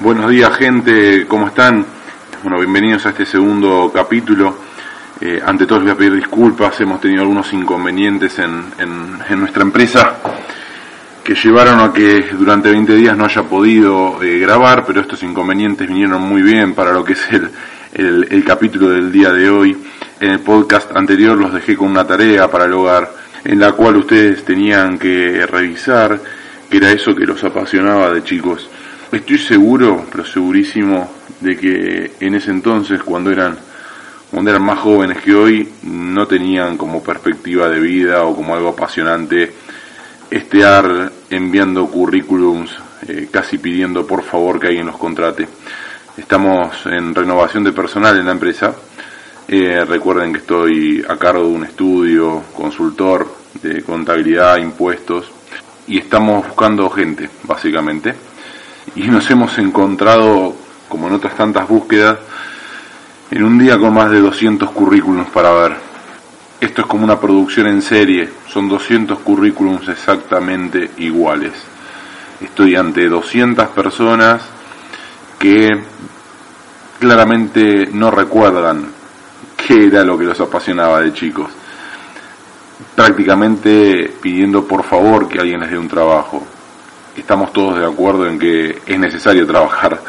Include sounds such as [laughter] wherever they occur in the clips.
Buenos días gente, ¿cómo están? Bueno, bienvenidos a este segundo capítulo. Eh, ante todo les voy a pedir disculpas, hemos tenido algunos inconvenientes en, en- nuestra empresa que llevaron a que durante 20 días no haya podido eh, grabar, pero estos inconvenientes vinieron muy bien para lo que es el, el- el capítulo del día de hoy. En el podcast anterior los dejé con una tarea para el hogar, en la cual ustedes tenían que revisar, que era eso que los apasionaba de chicos. Estoy seguro, pero segurísimo, de que en ese entonces, cuando eran cuando eran más jóvenes que hoy, no tenían como perspectiva de vida o como algo apasionante estear enviando currículums, eh, casi pidiendo por favor que alguien los contrate. Estamos en renovación de personal en la empresa. Eh, recuerden que estoy a cargo de un estudio, consultor de contabilidad, impuestos, y estamos buscando gente, básicamente. Y nos hemos encontrado, como en otras tantas búsquedas, en un día con más de 200 currículums para ver. Esto es como una producción en serie, son 200 currículums exactamente iguales. Estoy ante 200 personas que claramente no recuerdan qué era lo que los apasionaba de chicos. Prácticamente pidiendo por favor que alguien les dé un trabajo. Estamos todos de acuerdo en que es necesario trabajar.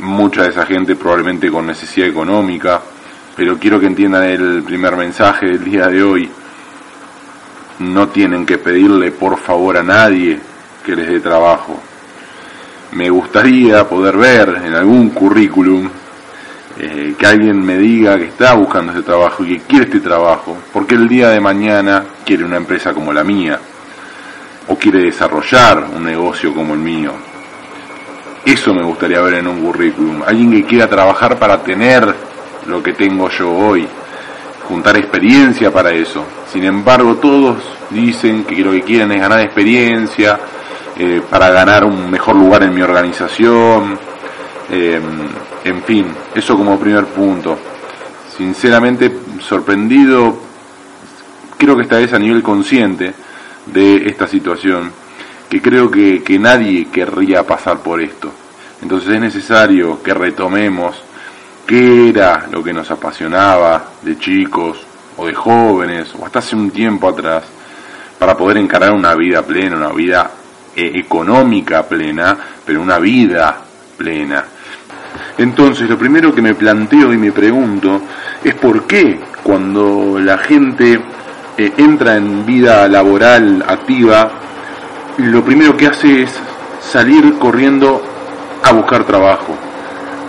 Mucha de esa gente probablemente con necesidad económica, pero quiero que entiendan el primer mensaje del día de hoy. No tienen que pedirle por favor a nadie que les dé trabajo. Me gustaría poder ver en algún currículum eh, que alguien me diga que está buscando ese trabajo y que quiere este trabajo, porque el día de mañana quiere una empresa como la mía, o quiere desarrollar un negocio como el mío. Eso me gustaría ver en un currículum. Alguien que quiera trabajar para tener lo que tengo yo hoy. Juntar experiencia para eso. Sin embargo, todos dicen que lo que quieren es ganar experiencia eh, para ganar un mejor lugar en mi organización. eh, en fin, eso como primer punto. Sinceramente, sorprendido, creo que esta vez a nivel consciente de esta situación, que creo que, que nadie querría pasar por esto. Entonces es necesario que retomemos qué era lo que nos apasionaba de chicos o de jóvenes o hasta hace un tiempo atrás para poder encarar una vida plena, una vida eh, económica plena, pero una vida plena. Entonces, lo primero que me planteo y me pregunto es por qué cuando la gente eh, entra en vida laboral activa, lo primero que hace es salir corriendo a buscar trabajo,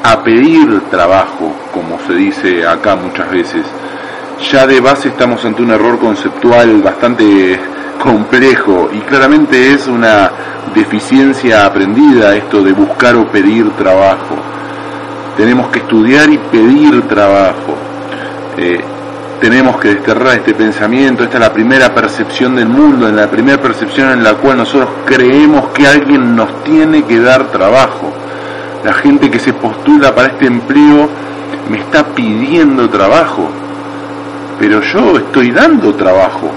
a pedir trabajo, como se dice acá muchas veces. Ya de base estamos ante un error conceptual bastante [laughs] complejo y claramente es una deficiencia aprendida esto de buscar o pedir trabajo. Tenemos que estudiar y pedir trabajo. Eh, tenemos que desterrar este pensamiento, esta es la primera percepción del mundo, en la primera percepción en la cual nosotros creemos que alguien nos tiene que dar trabajo. La gente que se postula para este empleo me está pidiendo trabajo, pero yo estoy dando trabajo.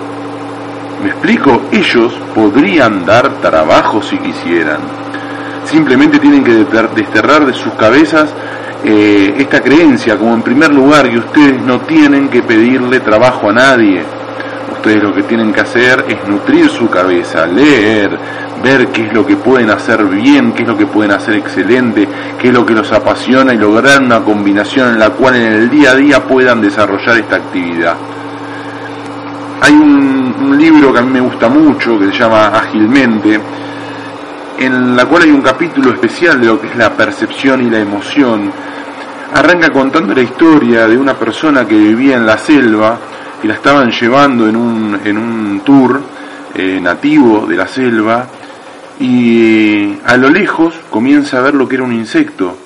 ¿Me explico? Ellos podrían dar trabajo si quisieran. Simplemente tienen que desterrar de sus cabezas eh, esta creencia, como en primer lugar, que ustedes no tienen que pedirle trabajo a nadie. Ustedes lo que tienen que hacer es nutrir su cabeza, leer, ver qué es lo que pueden hacer bien, qué es lo que pueden hacer excelente, qué es lo que los apasiona y lograr una combinación en la cual en el día a día puedan desarrollar esta actividad. Hay un, un libro que a mí me gusta mucho, que se llama Ágilmente, en la cual hay un capítulo especial de lo que es la percepción y la emoción. Arranca contando la historia de una persona que vivía en la selva y la estaban llevando en un, en un tour eh, nativo de la selva y a lo lejos comienza a ver lo que era un insecto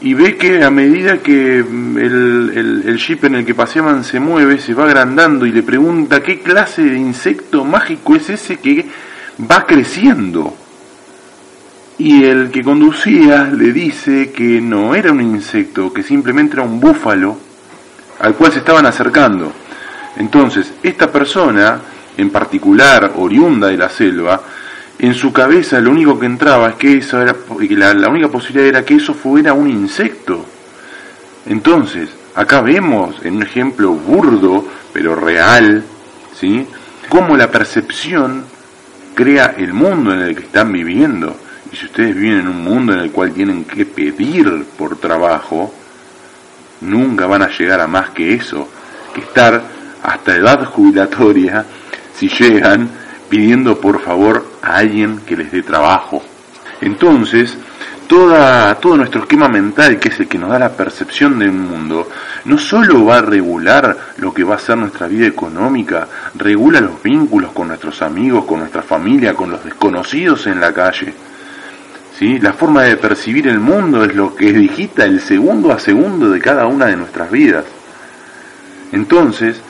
y ve que a medida que mm, el, el, jeep en el que paseaban se mueve, se va agrandando y le pregunta qué clase de insecto mágico es ese que va creciendo. Y el que conducía le dice que no era un insecto, que simplemente era un búfalo al cual se estaban acercando. Entonces, esta persona, en particular oriunda de la selva, en su cabeza lo único que entraba es que eso era, la, la única posibilidad era que eso fuera un insecto. Entonces, acá vemos en un ejemplo burdo, pero real, ¿sí? Cómo la percepción crea el mundo en el que están viviendo. Y si ustedes viven en un mundo en el cual tienen que pedir por trabajo, nunca van a llegar a más que eso, que estar hasta edad jubilatoria, si llegan, pidiendo por favor a alguien que les dé trabajo. Entonces, toda, todo nuestro esquema mental, que es el que nos da la percepción del mundo, no solo va a regular lo que va a ser nuestra vida económica, regula los vínculos con nuestros amigos, con nuestra familia, con los desconocidos en la calle. ¿Sí? La forma de percibir el mundo es lo que digita el segundo a segundo de cada una de nuestras vidas. Entonces,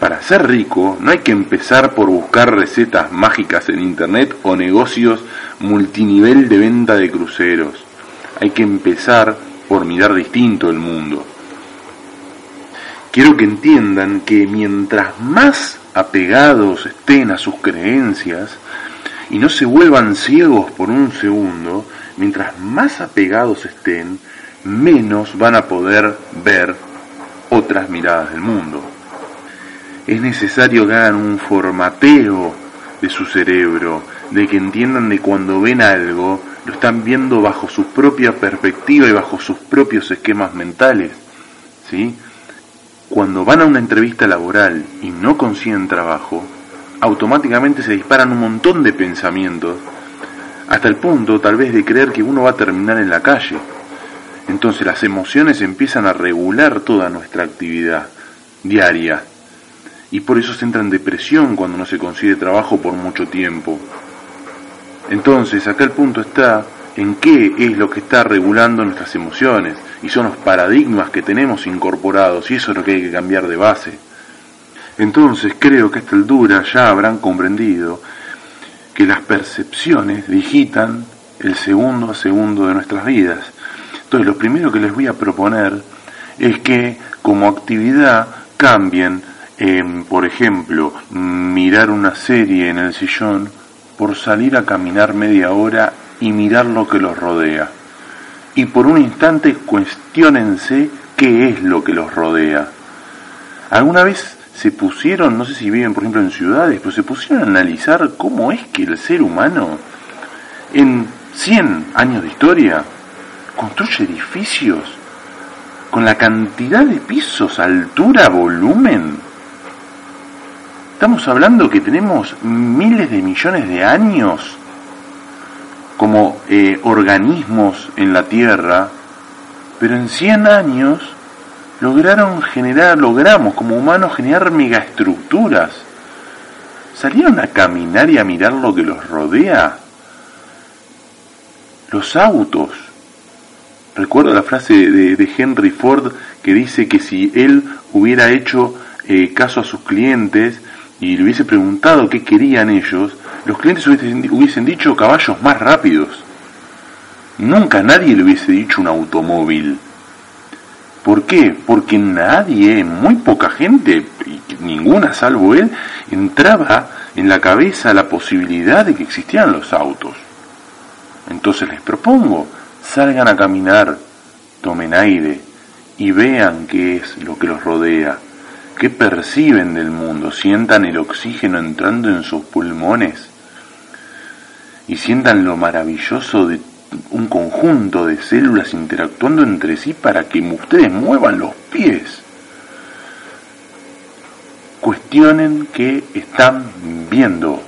para ser rico no hay que empezar por buscar recetas mágicas en internet o negocios multinivel de venta de cruceros. Hay que empezar por mirar distinto el mundo. Quiero que entiendan que mientras más apegados estén a sus creencias y no se vuelvan ciegos por un segundo, mientras más apegados estén, menos van a poder ver otras miradas del mundo es necesario que hagan un formateo de su cerebro, de que entiendan de cuando ven algo, lo están viendo bajo su propia perspectiva y bajo sus propios esquemas mentales. ¿sí? Cuando van a una entrevista laboral y no consiguen trabajo, automáticamente se disparan un montón de pensamientos, hasta el punto tal vez de creer que uno va a terminar en la calle. Entonces las emociones empiezan a regular toda nuestra actividad diaria, y por eso se entra en depresión cuando no se consigue trabajo por mucho tiempo. Entonces, acá el punto está en qué es lo que está regulando nuestras emociones y son los paradigmas que tenemos incorporados y eso es lo que hay que cambiar de base. Entonces, creo que a esta altura ya habrán comprendido que las percepciones digitan el segundo a segundo de nuestras vidas. Entonces, lo primero que les voy a proponer es que como actividad cambien por ejemplo, mirar una serie en el sillón por salir a caminar media hora y mirar lo que los rodea. Y por un instante cuestionense qué es lo que los rodea. ¿Alguna vez se pusieron, no sé si viven por ejemplo en ciudades, pero se pusieron a analizar cómo es que el ser humano en 100 años de historia construye edificios con la cantidad de pisos, altura, volumen. Estamos hablando que tenemos miles de millones de años como eh, organismos en la Tierra, pero en 100 años lograron generar, logramos como humanos generar megaestructuras. ¿Salieron a caminar y a mirar lo que los rodea? Los autos. Recuerdo la frase de, Henry Ford que dice que si él hubiera hecho eh, caso a sus clientes, y le hubiese preguntado qué querían ellos, los clientes hubiesen, dicho caballos más rápidos. Nunca nadie le hubiese dicho un automóvil. ¿Por qué? Porque nadie, muy poca gente, ninguna salvo él, entraba en la cabeza la posibilidad de que existieran los autos. Entonces les propongo, salgan a caminar, tomen aire y vean qué es lo que los rodea ¿Qué perciben del mundo? Sientan el oxígeno entrando en sus pulmones y sientan lo maravilloso de un conjunto de células interactuando entre sí para que ustedes muevan los pies. Cuestionen qué están viendo.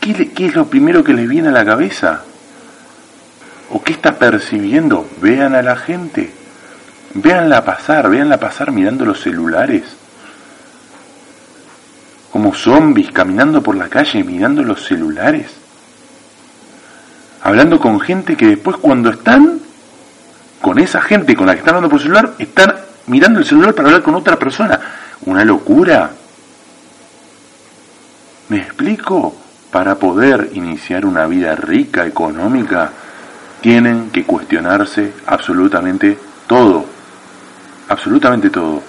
¿Qué, ¿Qué, es lo primero que les viene a la cabeza? ¿O qué está percibiendo? Vean a la gente. Véanla pasar, véanla pasar mirando los celulares. como zombies caminando por la calle mirando los celulares, hablando con gente que después cuando están con esa gente con la que están hablando por celular, están mirando el celular para hablar con otra persona. Una locura. ¿Me explico? Para poder iniciar una vida rica, económica, tienen que cuestionarse absolutamente todo. Absolutamente todo.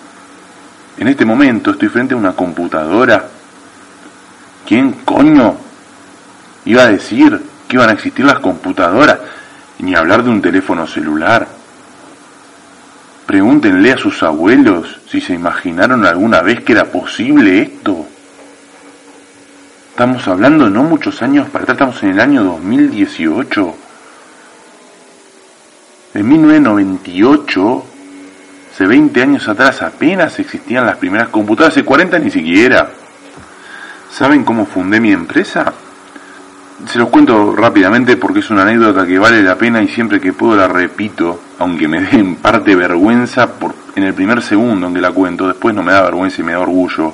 En este momento estoy frente a una computadora. ¿Quién coño iba a decir que iban a existir las computadoras? Ni hablar de un teléfono celular. Pregúntenle a sus abuelos si se imaginaron alguna vez que era posible esto. Estamos hablando no muchos años para atrás, estamos en el año 2018. En 1998, hace 20 años atrás apenas existían las primeras computadoras, hace 40 ni siquiera. ¿Saben cómo fundé mi empresa? Se los cuento rápidamente porque es una anécdota que vale la pena y siempre que puedo la repito, aunque me dé en parte vergüenza por, en el primer segundo en que la cuento, después no me da vergüenza y me da orgullo.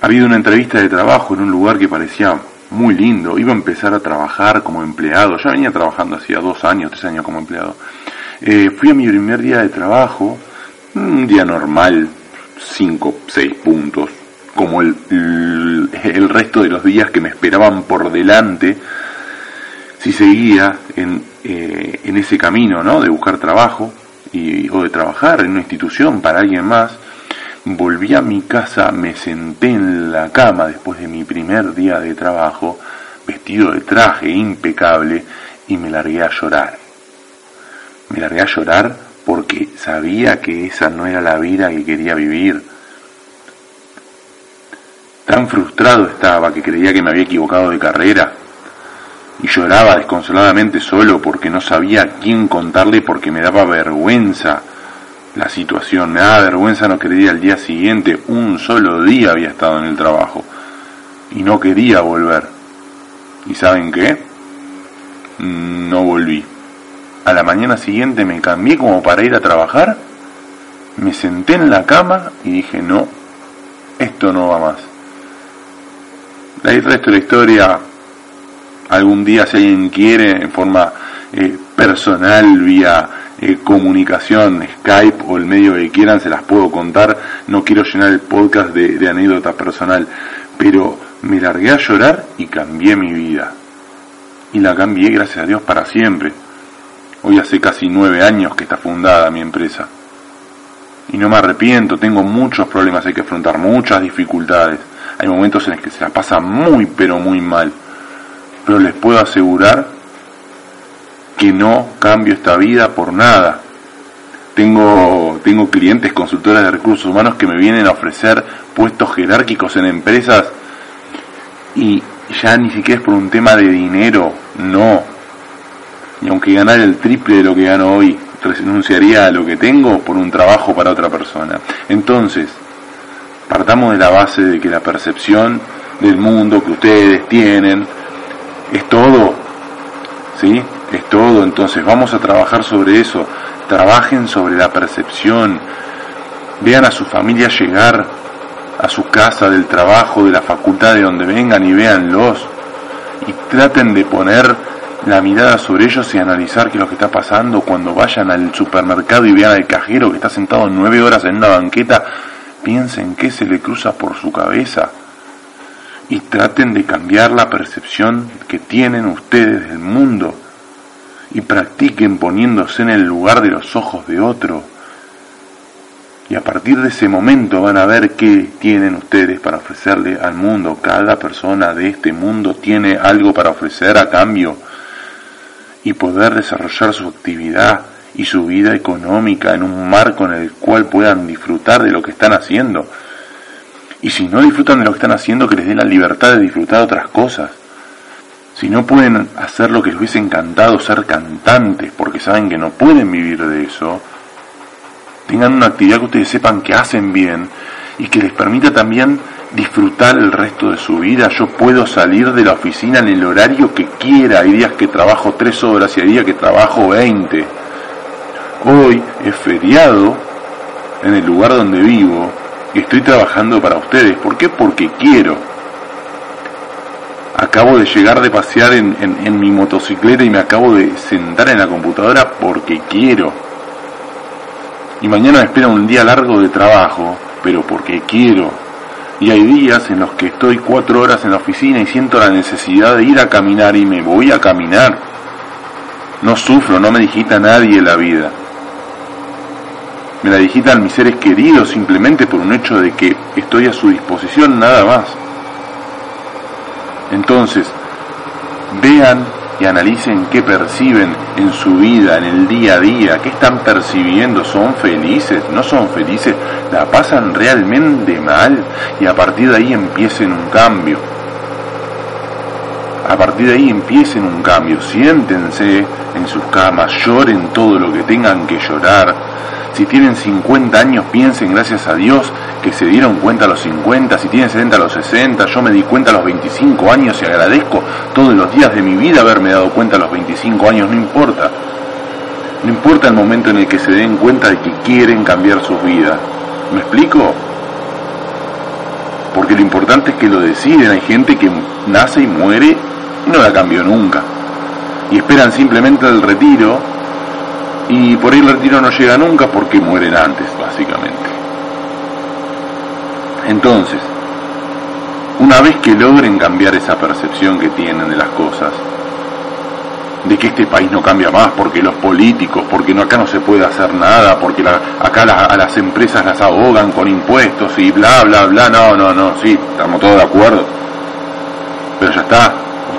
Ha habido una entrevista de trabajo en un lugar que parecía muy lindo, iba a empezar a trabajar como empleado, ya venía trabajando hacía dos años, tres años como empleado. Eh, fui a mi primer día de trabajo, un día normal, cinco, seis puntos, como el, el, resto de los días que me esperaban por delante, si seguía en, eh, en ese camino ¿no? de buscar trabajo y, o de trabajar en una institución para alguien más, volví a mi casa, me senté en la cama después de mi primer día de trabajo, vestido de traje impecable, y me largué a llorar. Me largué a llorar porque sabía que esa no era la vida que quería vivir Tan frustrado estaba que creía que me había equivocado de carrera y lloraba desconsoladamente solo porque no sabía a quién contarle porque me daba vergüenza la situación, me daba vergüenza no querer ir al día siguiente, un solo día había estado en el trabajo y no quería volver. ¿Y saben qué? No volví. A la mañana siguiente me cambié como para ir a trabajar, me senté en la cama y dije, no, esto no va más. El resto de la historia, algún día si alguien quiere, en forma eh, personal, vía eh, comunicación, Skype o el medio que quieran, se las puedo contar. No quiero llenar el podcast de, de anécdota personal, pero me largué a llorar y cambié mi vida. Y la cambié, gracias a Dios, para siempre. Hoy hace casi nueve años que está fundada mi empresa. Y no me arrepiento, tengo muchos problemas, hay que afrontar muchas dificultades hay momentos en los que se la pasa muy, pero muy mal. Pero les puedo asegurar que no cambio esta vida por nada. Tengo, tengo clientes, consultoras de recursos humanos que me vienen a ofrecer puestos jerárquicos en empresas y ya ni siquiera es por un tema de dinero, no. Y aunque ganar el triple de lo que gano hoy, renunciaría a lo que tengo por un trabajo para otra persona. Entonces, Partamos de la base de que la percepción del mundo que ustedes tienen es todo, ¿sí? Es todo, entonces vamos a trabajar sobre eso, trabajen sobre la percepción, vean a su familia llegar a su casa, del trabajo, de la facultad, de donde vengan y véanlos. Y traten de poner la mirada sobre ellos y analizar qué es lo que está pasando. Cuando vayan al supermercado y vean al cajero que está sentado nueve horas en una banqueta piensen qué se le cruza por su cabeza y traten de cambiar la percepción que tienen ustedes del mundo y practiquen poniéndose en el lugar de los ojos de otro. Y a partir de ese momento van a ver qué tienen ustedes para ofrecerle al mundo. Cada persona de este mundo tiene algo para ofrecer a cambio y poder desarrollar su actividad y su vida económica en un marco en el cual puedan disfrutar de lo que están haciendo. Y si no disfrutan de lo que están haciendo, que les dé la libertad de disfrutar otras cosas. Si no pueden hacer lo que les hubiese encantado ser cantantes, porque saben que no pueden vivir de eso, tengan una actividad que ustedes sepan que hacen bien y que les permita también disfrutar el resto de su vida. Yo puedo salir de la oficina en el horario que quiera. Hay días que trabajo tres horas y hay días que trabajo veinte Hoy es feriado en el lugar donde vivo Estoy trabajando para ustedes. ¿Por qué? Porque quiero. Acabo de llegar de pasear en, en mi motocicleta y me acabo de sentar en la computadora porque quiero. Y mañana me espera un día largo de trabajo, pero porque quiero. Y hay días en los que estoy cuatro horas en la oficina y siento la necesidad de ir a caminar y me voy a caminar. No sufro, no me digita nadie la vida. Me la digitan mis seres queridos simplemente por un hecho de que estoy a su disposición nada más. Entonces, vean y analicen qué perciben en su vida, en el día a día, qué están percibiendo, son felices, no son felices, la pasan realmente mal y a partir de ahí empiecen un cambio. A partir de ahí empiecen un cambio, siéntense en sus camas, lloren todo lo que tengan que llorar, si tienen 50 años, piensen, gracias a Dios, que se dieron cuenta a los 50. Si tienen 70 a los 60, yo me di cuenta a los 25 años y agradezco todos los días de mi vida haberme dado cuenta a los 25 años. No importa. No importa el momento en el que se den cuenta de que quieren cambiar sus vidas. ¿Me explico? Porque lo importante es que lo deciden. Hay gente que nace y muere no la cambió nunca. Y esperan simplemente el retiro y por ahí el retiro no llega nunca porque mueren antes, básicamente. Entonces, una vez que logren cambiar esa percepción que tienen de las cosas, de que este país no cambia más porque los políticos, porque no, acá no se puede hacer nada, porque acá a las empresas las ahogan con impuestos y bla, bla, bla, no, no, no, sí, estamos todos de acuerdo, pero ya está,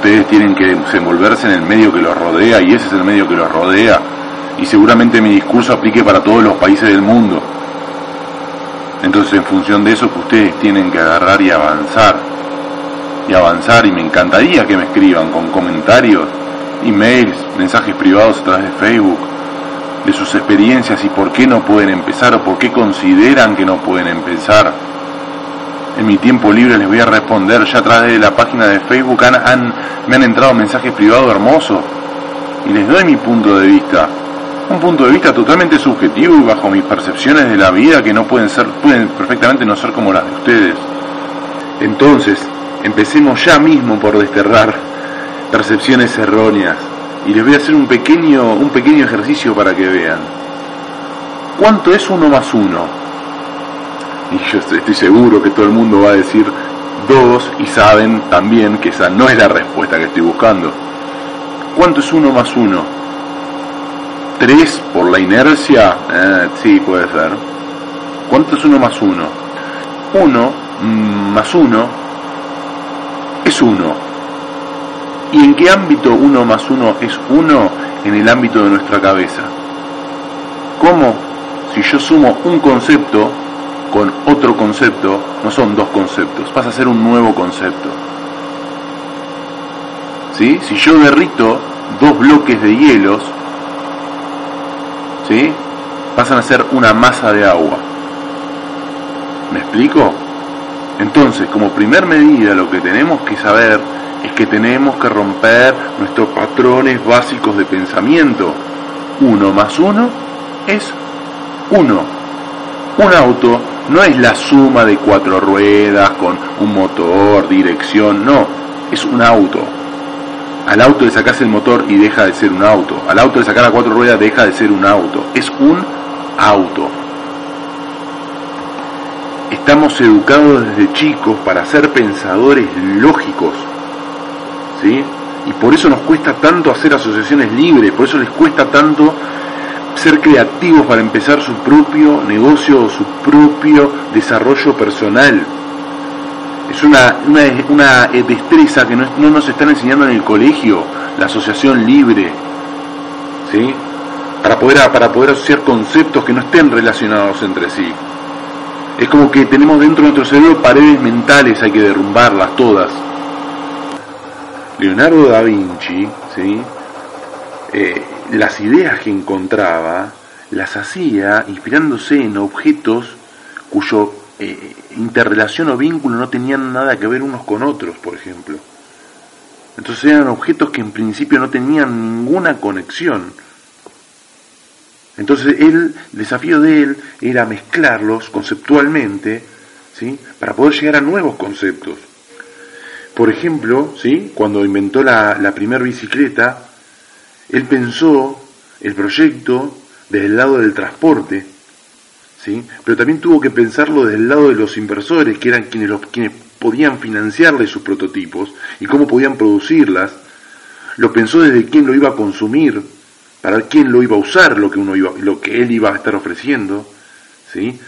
ustedes tienen que desenvolverse en el medio que los rodea y ese es el medio que los rodea y seguramente mi discurso aplique para todos los países del mundo. Entonces, en función de eso, que ustedes tienen que agarrar y avanzar. Y avanzar, y me encantaría que me escriban con comentarios, emails, mensajes privados a través de Facebook, de sus experiencias y por qué no pueden empezar o por qué consideran que no pueden empezar. En mi tiempo libre les voy a responder, ya a de la página de Facebook han, me han entrado mensajes privados hermosos y les doy mi punto de vista un punto de vista totalmente subjetivo y bajo mis percepciones de la vida que no pueden ser, pueden perfectamente no ser como las de ustedes. Entonces, empecemos ya mismo por desterrar percepciones erróneas y les voy a hacer un pequeño, un pequeño ejercicio para que vean. ¿Cuánto es uno más uno? Y yo estoy seguro que todo el mundo va a decir dos y saben también que esa no es la respuesta que estoy buscando. ¿Cuánto es uno más uno? 3 por la inercia, eh, sí, puede ser. ¿Cuánto es 1 más 1? 1 mm, más 1 es 1. ¿Y en qué ámbito 1 más 1 es 1? En el ámbito de nuestra cabeza. ¿Cómo? Si yo sumo un concepto con otro concepto, no son dos conceptos, pasa a ser un nuevo concepto. ¿Sí? Si yo derrito dos bloques de hielos, ¿sí? pasan a ser una masa de agua. ¿Me explico? Entonces, como primer medida, lo que tenemos que saber es que tenemos que romper nuestros patrones básicos de pensamiento. Uno más uno es uno. Un auto no es la suma de cuatro ruedas con un motor, dirección, no, es un auto. Al auto le sacas el motor y deja de ser un auto. Al auto le sacas las cuatro ruedas, deja de ser un auto. Es un auto. Estamos educados desde chicos para ser pensadores lógicos. ¿Sí? Y por eso nos cuesta tanto hacer asociaciones libres, por eso les cuesta tanto ser creativos para empezar su propio negocio o su propio desarrollo personal es una, una, eh, destreza que no, nos están enseñando en el colegio, la asociación libre, ¿sí? Para poder, para poder asociar conceptos que no estén relacionados entre sí. Es como que tenemos dentro de nuestro cerebro paredes mentales, hay que derrumbarlas todas. Leonardo da Vinci, ¿sí? Eh, las ideas que encontraba las hacía inspirándose en objetos cuyo eh, interrelación o vínculo no tenían nada que ver unos con otros, por ejemplo. Entonces eran objetos que en principio no tenían ninguna conexión. Entonces el desafío de él era mezclarlos conceptualmente ¿sí? Para poder llegar a nuevos conceptos. Por ejemplo, ¿sí? Cuando inventó la, la primera bicicleta, él pensó el proyecto desde el lado del transporte, ¿sí? Pero también tuvo que pensarlo desde el lado de los inversores, que eran quienes, los, quienes podían financiarle sus prototipos y cómo podían producirlas. Lo pensó desde quién lo iba a consumir, para quién lo iba a usar lo que uno iba, lo que él iba a estar ofreciendo, ¿sí?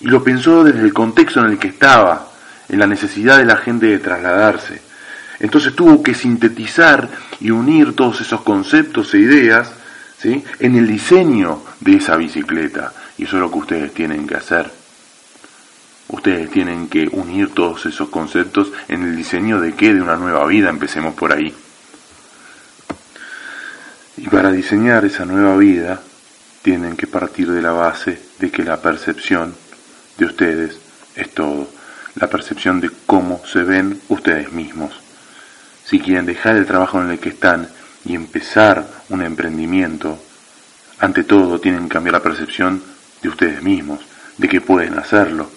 Y lo pensó desde el contexto en el que estaba, en la necesidad de la gente de trasladarse. Entonces tuvo que sintetizar y unir todos esos conceptos e ideas ¿sí? en el diseño de esa bicicleta. Y eso es lo que ustedes tienen que hacer. Ustedes tienen que unir todos esos conceptos en el diseño de qué? De una nueva vida. Empecemos por ahí. Y para diseñar esa nueva vida, tienen que partir de la base de que la percepción de ustedes es todo. La percepción de cómo se ven ustedes mismos. Si quieren dejar el trabajo en el que están y empezar un emprendimiento, ante todo tienen que cambiar la percepción de ustedes mismos, de que pueden hacerlo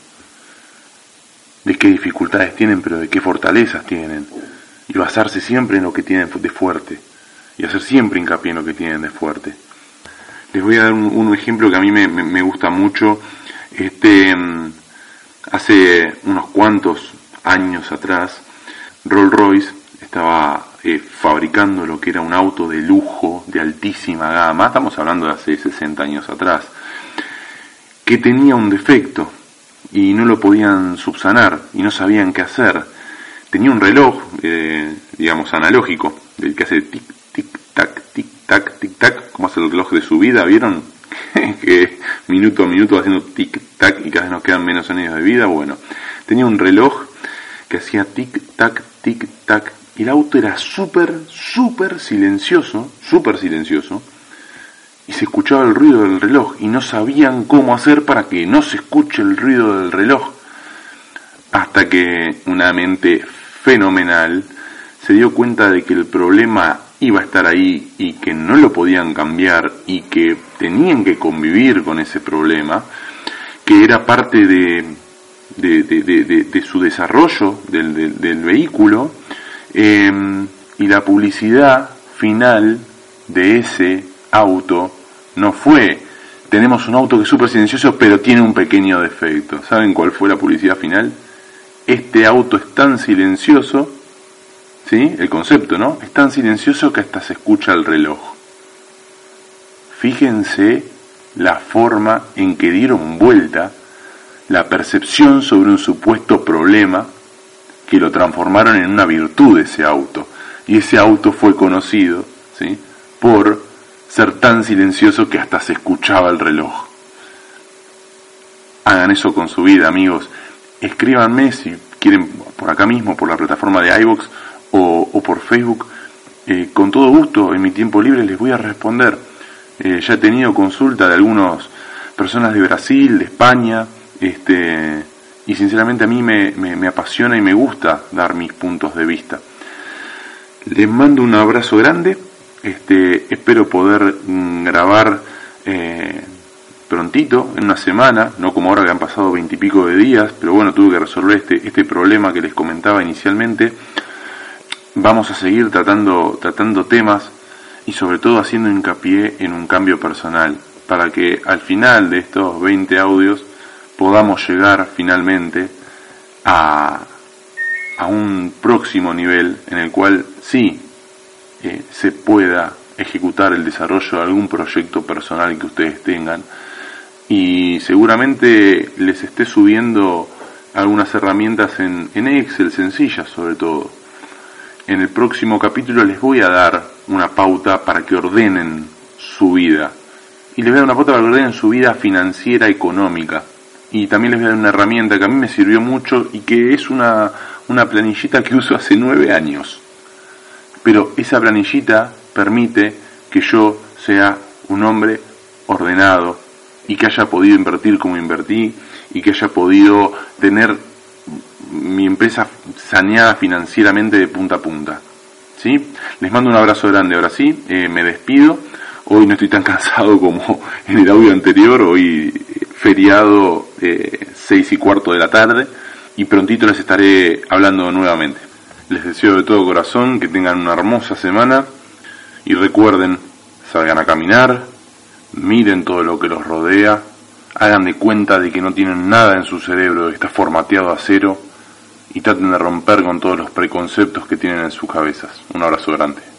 de qué dificultades tienen, pero de qué fortalezas tienen, y basarse siempre en lo que tienen de fuerte, y hacer siempre hincapié en lo que tienen de fuerte. Les voy a dar un, ejemplo que a mí me, gusta mucho. Este, mm, hace unos cuantos años atrás, Rolls Royce estaba eh, fabricando lo que era un auto de lujo, de altísima gama, estamos hablando de hace 60 años atrás, que tenía un defecto, y no lo podían subsanar y no sabían qué hacer. Tenía un reloj, eh, digamos, analógico, el que hace tic, tic, tac, tic, tac, tic, tac, como hace el reloj de su vida, ¿vieron? [laughs] que minuto a minuto haciendo tic, tac y cada vez nos quedan menos años de vida. Bueno, tenía un reloj que hacía tic, tac, tic, tac, el auto era súper, súper silencioso, súper silencioso, y se escuchaba el ruido del reloj y no sabían cómo hacer para que no se escuche el ruido del reloj. Hasta que una mente fenomenal se dio cuenta de que el problema iba a estar ahí y que no lo podían cambiar y que tenían que convivir con ese problema, que era parte de, de, su desarrollo del, del, vehículo eh, y la publicidad final de ese auto no fue, tenemos un auto que es súper silencioso pero tiene un pequeño defecto. ¿Saben cuál fue la publicidad final? Este auto es tan silencioso, ¿sí? El concepto, ¿no? Es tan silencioso que hasta se escucha el reloj. Fíjense la forma en que dieron vuelta la percepción sobre un supuesto problema que lo transformaron en una virtud ese auto. Y ese auto fue conocido ¿sí? por ser tan silencioso que hasta se escuchaba el reloj. Hagan eso con su vida, amigos. Escríbanme si quieren por acá mismo, por la plataforma de iVoox o, por Facebook. Eh, con todo gusto, en mi tiempo libre les voy a responder. Eh, ya he tenido consulta de algunas personas de Brasil, de España, este, y sinceramente a mí me, me apasiona y me gusta dar mis puntos de vista. Les mando un abrazo grande este, espero poder mm, grabar eh, prontito, en una semana, no como ahora que han pasado veintipico de días, pero bueno, tuve que resolver este, este problema que les comentaba inicialmente. Vamos a seguir tratando, tratando temas y sobre todo haciendo hincapié en un cambio personal, para que al final de estos 20 audios podamos llegar finalmente a, a un próximo nivel en el cual sí, se pueda ejecutar el desarrollo de algún proyecto personal que ustedes tengan y seguramente les esté subiendo algunas herramientas en, en Excel sencillas sobre todo. En el próximo capítulo les voy a dar una pauta para que ordenen su vida. Y les voy a dar una pauta para que ordenen su vida financiera, económica. Y también les voy a dar una herramienta que a mí me sirvió mucho y que es una, una planillita que uso hace nueve años pero esa planillita permite que yo sea un hombre ordenado y que haya podido invertir como invertí y que haya podido tener mi empresa saneada financieramente de punta a punta. ¿Sí? Les mando un abrazo grande, ahora sí, eh, me despido. Hoy no estoy tan [laughs] cansado como en el audio anterior, hoy feriado eh, seis y cuarto de la tarde. y prontito les estaré hablando nuevamente. Les deseo de todo corazón que tengan una hermosa semana y recuerden, salgan a caminar, miren todo lo que los rodea, hagan de cuenta de que no tienen nada en su cerebro, está formateado a cero y traten de romper con todos los preconceptos que tienen en sus cabezas. Un abrazo grande.